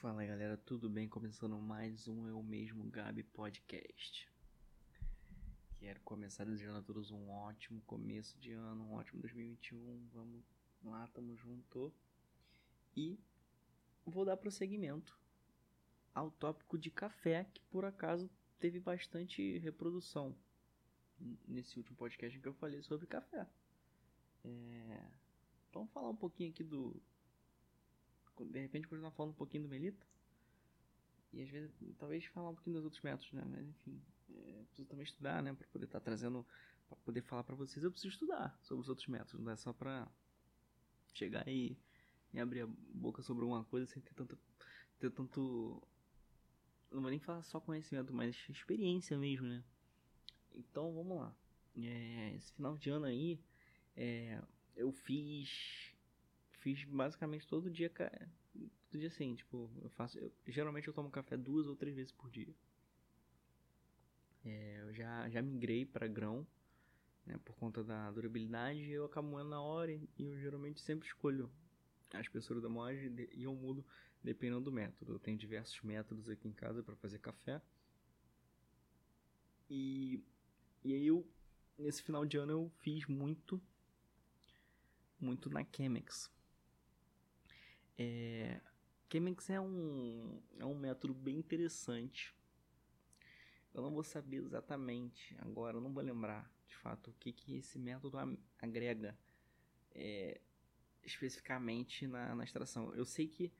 Fala galera, tudo bem? Começando mais um Eu Mesmo Gabi Podcast. Quero começar desejando a todos um ótimo começo de ano, um ótimo 2021. Vamos lá, tamo junto. E vou dar prosseguimento ao tópico de café, que por acaso teve bastante reprodução nesse último podcast que eu falei sobre café. É... Vamos falar um pouquinho aqui do, de repente continuar falando um pouquinho do Melita. E às vezes, talvez falar um pouquinho dos outros métodos, né? Mas enfim, é, preciso também estudar, né? Pra poder estar tá trazendo, para poder falar para vocês, eu preciso estudar sobre os outros métodos, não é só pra chegar e, e abrir a boca sobre alguma coisa sem ter tanto, ter tanto, não vou nem falar só conhecimento, mas experiência mesmo, né? Então vamos lá. É, esse final de ano aí, é, eu fiz fiz basicamente todo dia, todo dia assim, tipo, eu faço, eu, geralmente eu tomo café duas ou três vezes por dia. É, eu já, já migrei para grão, né, por conta da durabilidade, eu acabo moendo na hora e eu geralmente sempre escolho a espessura da moagem e eu mudo dependendo do método. Eu tenho diversos métodos aqui em casa para fazer café. E, e aí eu, nesse final de ano eu fiz muito, muito na Chemex. É, Chemex é um, é um método bem interessante. Eu não vou saber exatamente agora, eu não vou lembrar de fato o que, que esse método agrega é, especificamente na, na extração. Eu sei que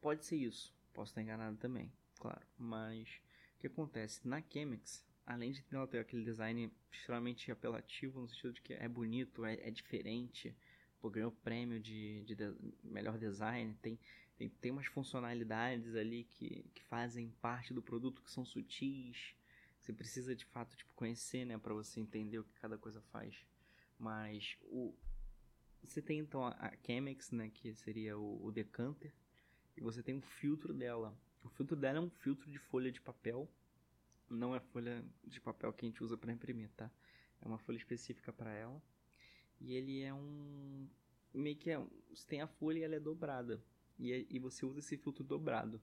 pode ser isso, posso estar enganado também, claro. Mas o que acontece? Na Chemex, além de ela ter aquele design extremamente apelativo, no sentido de que é bonito, é, é diferente, pô, ganhou prêmio de, de, de, melhor design, tem, tem, tem umas funcionalidades ali que, que fazem parte do produto que são sutis. Você precisa de fato tipo, conhecer, né, para você entender o que cada coisa faz. Mas o você tem então a, a Chemex, né, que seria o, o decanter, e você tem o filtro dela. O filtro dela é um filtro de folha de papel, não é folha de papel que a gente usa para imprimir, tá? É uma folha específica para ela. E ele é um. Meio que é. Você tem a folha e ela é dobrada. E, é, e você usa esse filtro dobrado.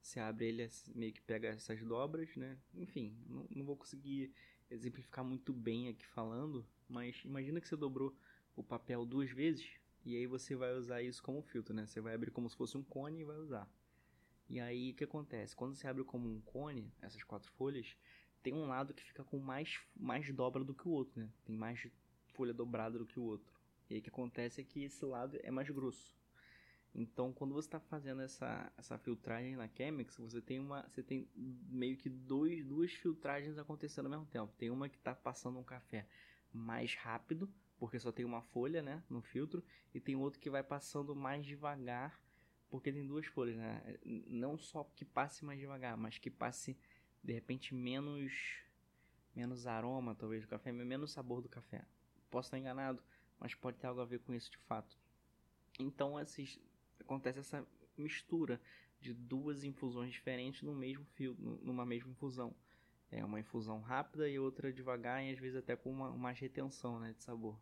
Você abre ele, meio que pega essas dobras, né? Enfim, não, não vou conseguir exemplificar muito bem aqui falando. Mas imagina que você dobrou o papel duas vezes. E aí você vai usar isso como filtro, né? Você vai abrir como se fosse um cone e vai usar. E aí o que acontece? Quando você abre como um cone, essas quatro folhas, tem um lado que fica com mais, mais dobra do que o outro, né? Tem mais folha dobrada do que o outro. E aí o que acontece é que esse lado é mais grosso. Então, quando você está fazendo essa, essa filtragem na Chemex, você tem uma, você tem meio que dois, duas filtragens acontecendo ao mesmo tempo. Tem uma que está passando um café mais rápido, porque só tem uma folha, né, no filtro, e tem outro que vai passando mais devagar, porque tem duas folhas, né? Não só que passe mais devagar, mas que passe de repente menos menos aroma, talvez do café, menos sabor do café. Posso estar enganado, mas pode ter algo a ver com isso de fato. Então esses, acontece essa mistura de duas infusões diferentes no mesmo fio, numa mesma infusão. É uma infusão rápida e outra devagar e às vezes até com uma mais retenção né, de sabor.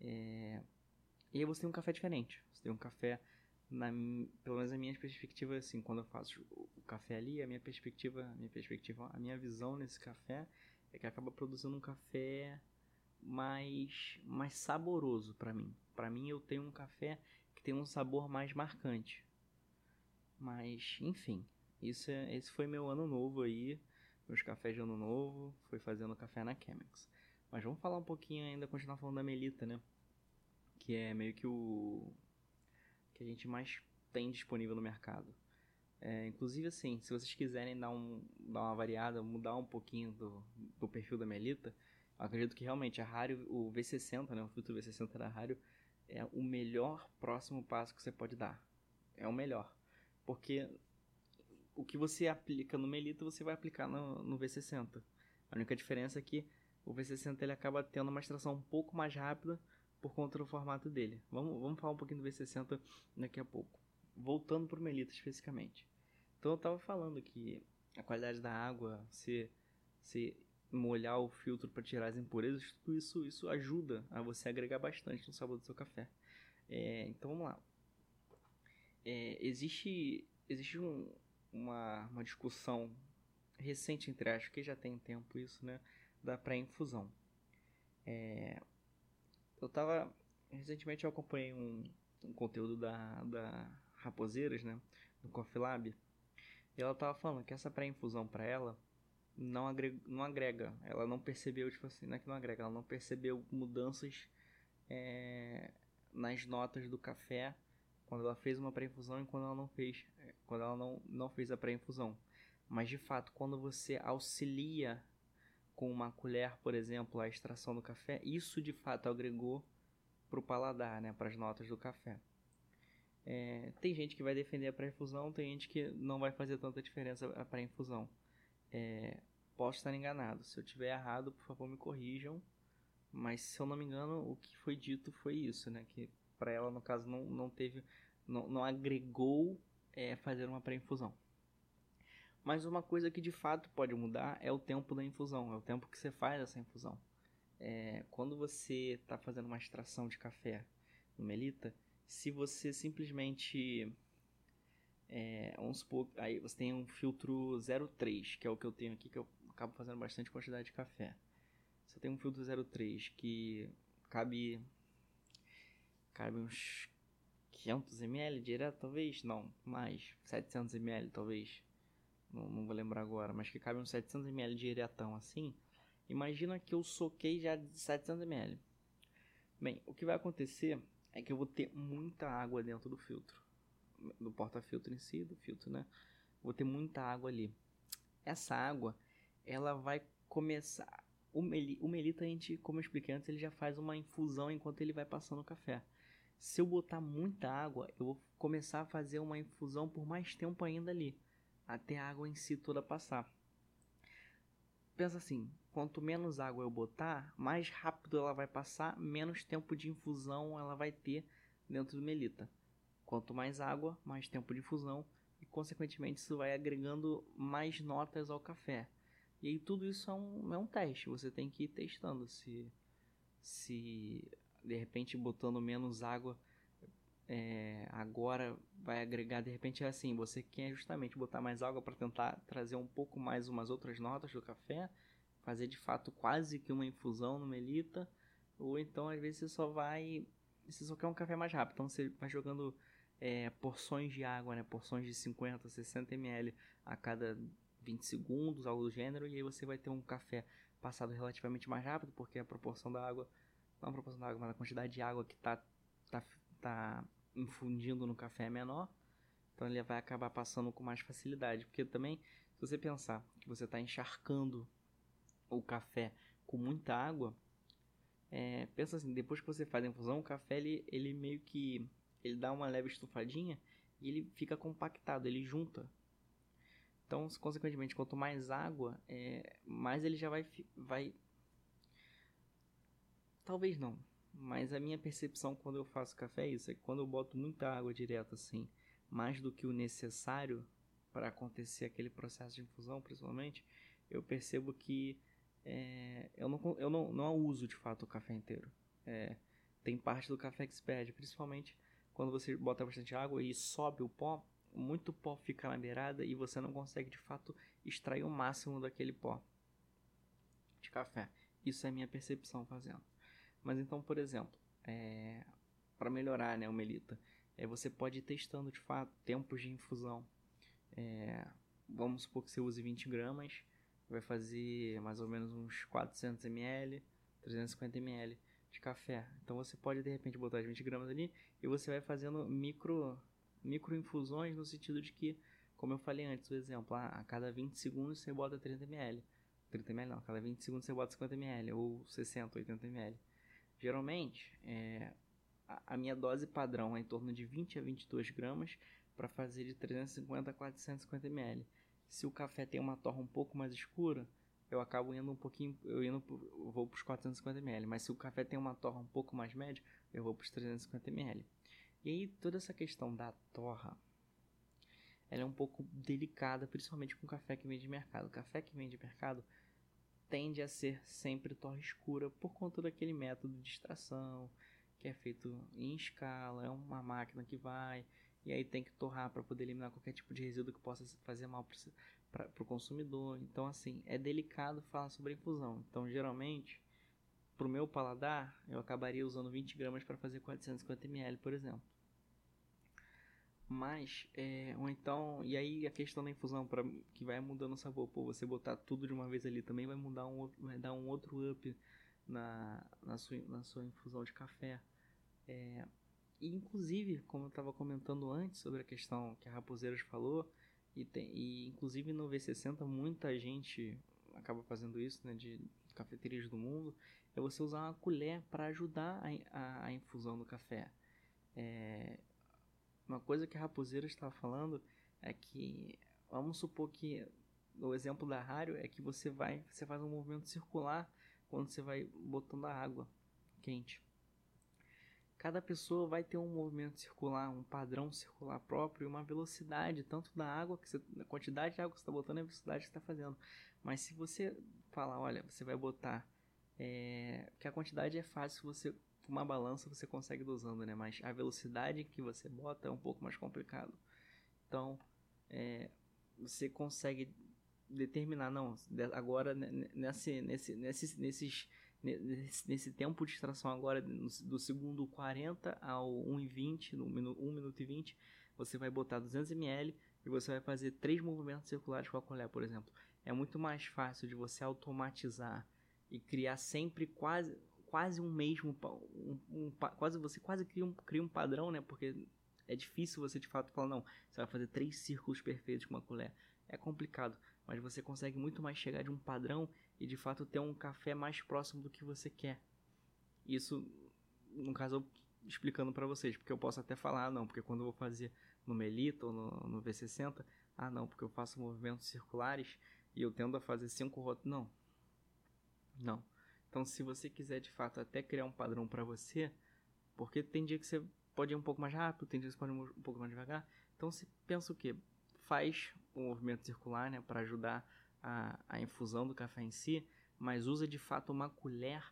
É... E aí você tem um café diferente. Você tem um café, na, pelo menos a minha perspectiva assim, quando eu faço o café ali, a minha perspectiva, a minha perspectiva, a minha visão nesse café é que acaba produzindo um café mais mais saboroso para mim. Para mim eu tenho um café que tem um sabor mais marcante. Mas, enfim, isso é, esse foi meu ano novo aí, meus cafés de ano novo, foi fazendo café na Chemex. Mas vamos falar um pouquinho ainda, continuar falando da Melita, né? Que é meio que o que a gente mais tem disponível no mercado. É, inclusive, assim, se vocês quiserem dar, um, dar uma variada, mudar um pouquinho do, do perfil da Melita, acredito que realmente a Rario, o V60, né, o filtro V60 da Rario, é o melhor próximo passo que você pode dar. É o melhor. Porque o que você aplica no Melita, você vai aplicar no, no V60. A única diferença é que o V60 ele acaba tendo uma extração um pouco mais rápida por conta do formato dele. Vamos, vamos falar um pouquinho do V60 daqui a pouco. Voltando para o Melita especificamente. Então eu estava falando que a qualidade da água, se, se molhar o filtro para tirar as impurezas, tudo isso, isso ajuda a você agregar bastante no sabor do seu café. É, então vamos lá. É, existe, existe um, uma, uma discussão recente entre aspas, que já tem tempo isso, né? Da pré-infusão. É, eu tava. Recentemente eu acompanhei um, um conteúdo da, da Raposeiras, né? Do Coffee Lab. E ela tava falando que essa pré-infusão para ela não agrega, não agrega. Ela não percebeu, tipo assim, não é que não agrega, ela não percebeu mudanças é, nas notas do café quando ela fez uma pré-infusão e quando ela não fez, é, quando ela não, não fez a pré-infusão. Mas de fato, quando você auxilia com uma colher, por exemplo, a extração do café, isso de fato agregou para o paladar, né, para as notas do café. É, tem gente que vai defender a pré-infusão, tem gente que não vai fazer tanta diferença a pré-infusão. É, posso estar enganado. Se eu tiver errado, por favor, me corrijam. Mas se eu não me engano, o que foi dito foi isso, né? Que para ela, no caso, não, não teve, não, não agregou é, fazer uma pré-infusão. Mas uma coisa que de fato pode mudar é o tempo da infusão, é o tempo que você faz essa infusão. É, quando você está fazendo uma extração de café no Melita, se você simplesmente. É, vamos supor, aí você tem um filtro 03, que é o que eu tenho aqui, que eu acabo fazendo bastante quantidade de café. Você tem um filtro 03 que cabe. cabe uns 500 ml direto, talvez? Não, mais. 700 ml, talvez não, não vou lembrar agora, mas que cabe uns 700ml diretão assim, imagina que eu soquei já de 700ml. Bem, o que vai acontecer é que eu vou ter muita água dentro do filtro, do porta-filtro em si, do filtro, né? Vou ter muita água ali. Essa água, ela vai começar... O, meli, o melita, a gente, como eu expliquei antes, ele já faz uma infusão enquanto ele vai passando o café. Se eu botar muita água, eu vou começar a fazer uma infusão por mais tempo ainda ali até a água em si toda passar. Pensa assim, quanto menos água eu botar, mais rápido ela vai passar, menos tempo de infusão ela vai ter dentro do melita. Quanto mais água, mais tempo de infusão e consequentemente isso vai agregando mais notas ao café. E aí tudo isso é um, é um teste, você tem que ir testando se se de repente botando menos água é, agora vai agregar de repente é assim você quer justamente botar mais água para tentar trazer um pouco mais umas outras notas do café fazer de fato quase que uma infusão no melita ou então às vezes você só vai você só quer um café mais rápido. Então você vai jogando é, porções de água né porções de 50 60 ml a cada 20 segundos algo do gênero e aí você vai ter um café passado relativamente mais rápido porque a proporção da água não a proporção da água mas a quantidade de água que tá tá, tá infundindo no café é menor, então ele vai acabar passando com mais facilidade. Porque também, se você pensar que você está encharcando o café com muita água, é, pensa assim, depois que você faz a infusão, o café ele, ele meio que ele dá uma leve estufadinha e ele fica compactado, ele junta. Então, consequentemente, quanto mais água, é, mais ele já vai, vai. Talvez não, mas a minha percepção quando eu faço café é isso, é que quando eu boto muita água direto assim, mais do que o necessário para acontecer aquele processo de infusão, principalmente, eu percebo que é, eu, não, eu não, não uso de fato o café inteiro. É, tem parte do café que se perde, principalmente quando você bota bastante água e sobe o pó, muito pó fica na beirada e você não consegue de fato extrair o máximo daquele pó de café. Isso é minha percepção fazendo. Mas então, por exemplo, é, para melhorar né, o melita, é, você pode ir testando de fato tempos de infusão. É, vamos supor que você use 20 gramas, vai fazer mais ou menos uns 400 ml, 350 ml de café. Então você pode de repente botar as 20 gramas ali e você vai fazendo micro, micro infusões no sentido de que, como eu falei antes, o exemplo, ah, a cada 20 segundos você bota 30 ml. 30 ml não, a cada 20 segundos você bota 50 ml ou 60, 80 ml. Geralmente, é, a, a, minha dose padrão é em torno de 20 a 22 gramas para fazer de 350 a 450 ml. Se o café tem uma torra um pouco mais escura, eu acabo indo um pouquinho, eu indo eu vou para os 450 ml. Mas se o café tem uma torra um pouco mais média, eu vou para os 350 ml. E aí toda essa questão da torra, ela é um pouco delicada, principalmente com café que vem de mercado. O café que vem de mercado tende a ser sempre torre escura por conta daquele método de extração que é feito em escala, é uma máquina que vai e aí tem que torrar para poder eliminar qualquer tipo de resíduo que possa fazer mal para o consumidor. Então, assim, é delicado falar sobre infusão. Então, geralmente, para o meu paladar, eu acabaria usando 20 gramas para fazer 450 ml, por exemplo. Mas, é, ou então, e aí a questão da infusão, pra, que vai mudando o sabor, pô, você botar tudo de uma vez ali também vai mudar um vai dar um outro up na, na, sua, na sua infusão de café. É, e inclusive, como eu estava comentando antes sobre a questão que a Raposeiras falou, e, tem, e inclusive no V60 muita gente acaba fazendo isso, né, de cafeterias do mundo, é você usar uma colher para ajudar a, a, a, infusão do café. É, uma coisa que a Raposeira estava falando é que, vamos supor que o exemplo da rádio é que você vai, você faz um movimento circular quando você vai botando a água quente. Cada pessoa vai ter um movimento circular, um padrão circular próprio e uma velocidade, tanto da água, que você, a quantidade de água que você está botando e a velocidade que está fazendo. Mas se você falar, olha, você vai botar. É, que a quantidade é fácil, você uma balança você consegue dosando, né? Mas a velocidade que você bota é um pouco mais complicado. Então, é, você consegue determinar, não, agora nesse, nesse, nesse, nesses nesse, nesse tempo de extração agora, do segundo 40 ao 1,20, no minuto, 1 minuto e 20, você vai botar 200 ml e você vai fazer três movimentos circulares com a colher, por exemplo. É muito mais fácil de você automatizar e criar sempre quase quase um mesmo um, um, quase você quase cria um, cria um padrão, né? Porque é difícil você de fato falar não, você vai fazer três círculos perfeitos com uma colher. É complicado, mas você consegue muito mais chegar de um padrão e de fato ter um café mais próximo do que você quer. Isso, no caso, eu explicando para vocês, porque eu posso até falar, ah, não, porque quando eu vou fazer no Melita ou no, no V60, ah, não, porque eu faço movimentos circulares e eu tendo a fazer cinco rotas. Não. Não. Então, se você quiser de fato até criar um padrão para você, porque tem dia que você pode ir um pouco mais rápido, tem dia que você pode ir um pouco mais devagar. Então, se pensa o que? Faz o movimento circular, né, para ajudar a, a infusão do café em si, mas usa de fato uma colher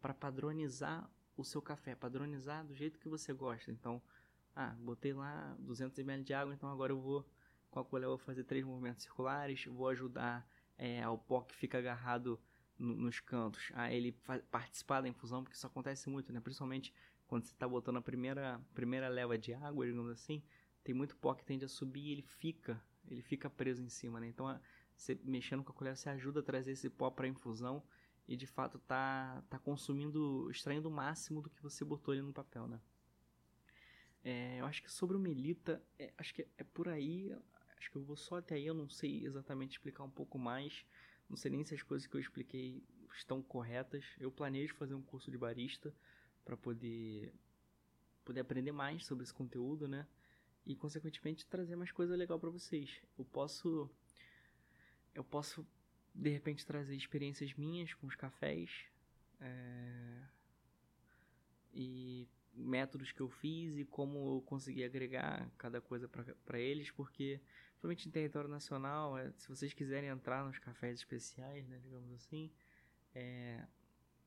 para padronizar o seu café, padronizar do jeito que você gosta. Então, ah, botei lá 200 ml de água, então agora eu vou com a colher eu vou fazer três movimentos circulares, vou ajudar é, ao pó que fica agarrado no, nos cantos a ele participar da infusão, porque isso acontece muito, né? Principalmente quando você está botando a primeira, primeira leva de água, digamos assim, tem muito pó que tende a subir e ele fica, ele fica preso em cima, né? Então você mexendo com a colher, você ajuda a trazer esse pó para a infusão e de fato tá, tá consumindo, extraindo o máximo do que você botou ali no papel, né? É, eu acho que sobre o Melita, é, acho que é por aí, acho que eu vou só até aí, eu não sei exatamente explicar um pouco mais, não sei nem se as coisas que eu expliquei estão corretas. Eu planejo fazer um curso de barista para poder poder aprender mais sobre esse conteúdo, né? E consequentemente trazer mais coisa legal para vocês. Eu posso eu posso de repente trazer experiências minhas com os cafés é, e métodos que eu fiz e como eu consegui agregar cada coisa para eles, porque principalmente em território nacional, é, se vocês quiserem entrar nos cafés especiais, né, digamos assim, é,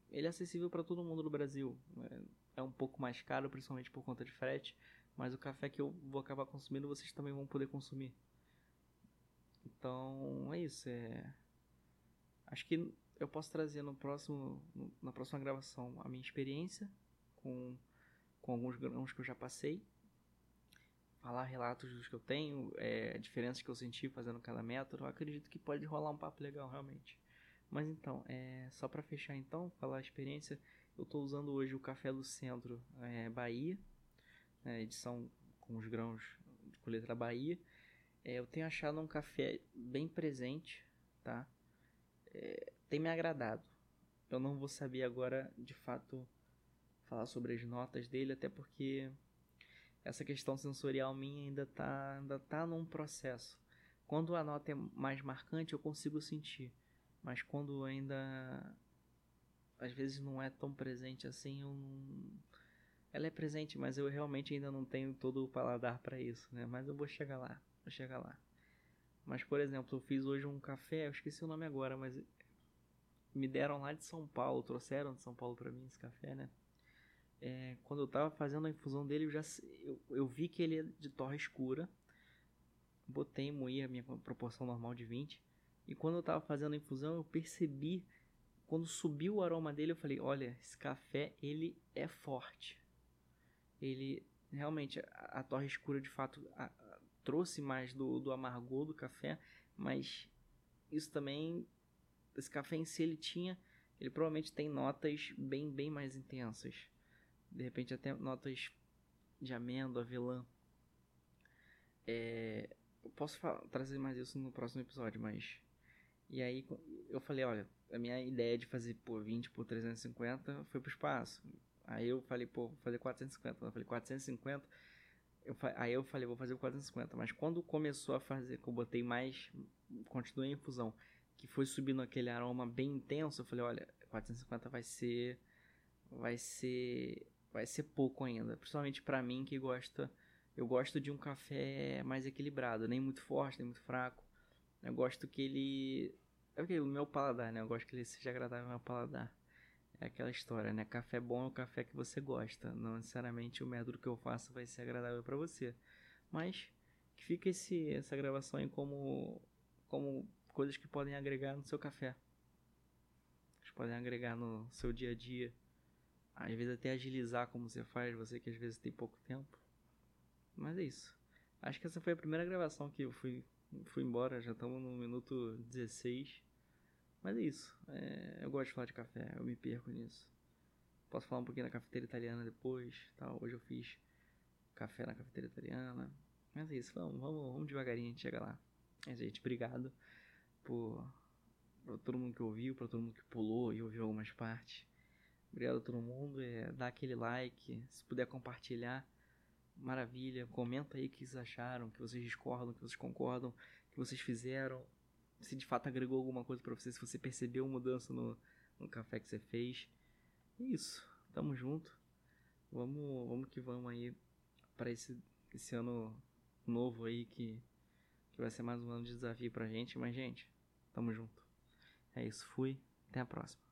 ele é acessível para todo mundo do Brasil. É, é um pouco mais caro, principalmente por conta de frete, mas o café que eu vou acabar consumindo, vocês também vão poder consumir. Então é isso. É... Acho que eu posso trazer no próximo, na próxima gravação a minha experiência com, com alguns grãos que eu já passei. Falar relatos dos que eu tenho, é, diferenças que eu senti fazendo cada método. Eu acredito que pode rolar um papo legal realmente. Mas então, é, só para fechar então, falar a experiência, eu estou usando hoje o Café do Centro é, Bahia, né, edição com os grãos de letra Bahia. É, eu tenho achado um café bem presente, tá? É, tem me agradado. Eu não vou saber agora, de fato, falar sobre as notas dele, até porque essa questão sensorial minha ainda tá, ainda tá num processo. Quando a nota é mais marcante, eu consigo sentir. Mas quando ainda às vezes não é tão presente assim, eu não... ela é presente, mas eu realmente ainda não tenho todo o paladar para isso, né? Mas eu vou chegar lá. Vou chegar lá. Mas, por exemplo, eu fiz hoje um café, eu esqueci o nome agora, mas me deram lá de São Paulo, trouxeram de São Paulo para mim esse café, né? É, quando eu tava fazendo a infusão dele, eu já eu, eu vi que ele é de torre escura. Botei, moí a minha proporção normal de 20. E quando eu tava fazendo a infusão, eu percebi, quando subiu o aroma dele, eu falei, olha, esse café, ele é forte. Ele, realmente, a, a torre escura, de fato, a, a, trouxe mais do, do amargor do café, mas isso também, esse café em si, ele tinha, ele provavelmente tem notas bem, bem mais intensas. De repente até notas de amêndoa, avelã. É, eu posso trazer mais isso no próximo episódio, mas e aí eu falei, olha, a minha ideia de fazer por 20 por 350 foi pro espaço. Aí eu falei, pô, vou fazer 450. Eu falei, 450. Eu, aí eu falei, vou fazer o 450. Mas quando começou a fazer, que eu botei mais, continuei a infusão, que foi subindo aquele aroma bem intenso, eu falei, olha, 450 vai ser. Vai ser. Vai ser pouco ainda. Principalmente para mim que gosta. Eu gosto de um café mais equilibrado, nem muito forte, nem muito fraco. Eu gosto que ele é o meu paladar, né? Eu gosto que ele seja agradável ao meu paladar. É aquela história, né? Café bom é o café que você gosta. Não necessariamente o método que eu faço vai ser agradável para você. Mas que fica esse, essa gravação aí como, como coisas que podem agregar no seu café. Que podem agregar no seu dia a dia. Às vezes até agilizar como você faz, você que às vezes tem pouco tempo. Mas é isso. Acho que essa foi a primeira gravação que eu fui fui embora, já estamos no minuto 16. Mas é isso. É, eu gosto de falar de café, eu me perco nisso. Posso falar um pouquinho da cafeteira italiana depois. Hoje eu fiz café na cafeteira italiana. Mas é isso, vamos, vamos, vamos devagarinho, a gente chega lá. É, gente, obrigado por, por todo mundo que ouviu, por todo mundo que pulou e ouviu algumas partes. Obrigado a todo mundo. É, dá aquele like, se puder compartilhar maravilha. Comenta aí o que vocês acharam, que vocês discordam, que vocês concordam, que vocês fizeram. Se de fato agregou alguma coisa para você, se você percebeu mudança no, no café que você fez. É isso. Tamo junto. Vamos, vamos que vamos aí para esse, esse ano novo aí que, que vai ser mais um ano de desafio pra gente. Mas, gente, tamo junto. É isso. Fui. Até a próxima.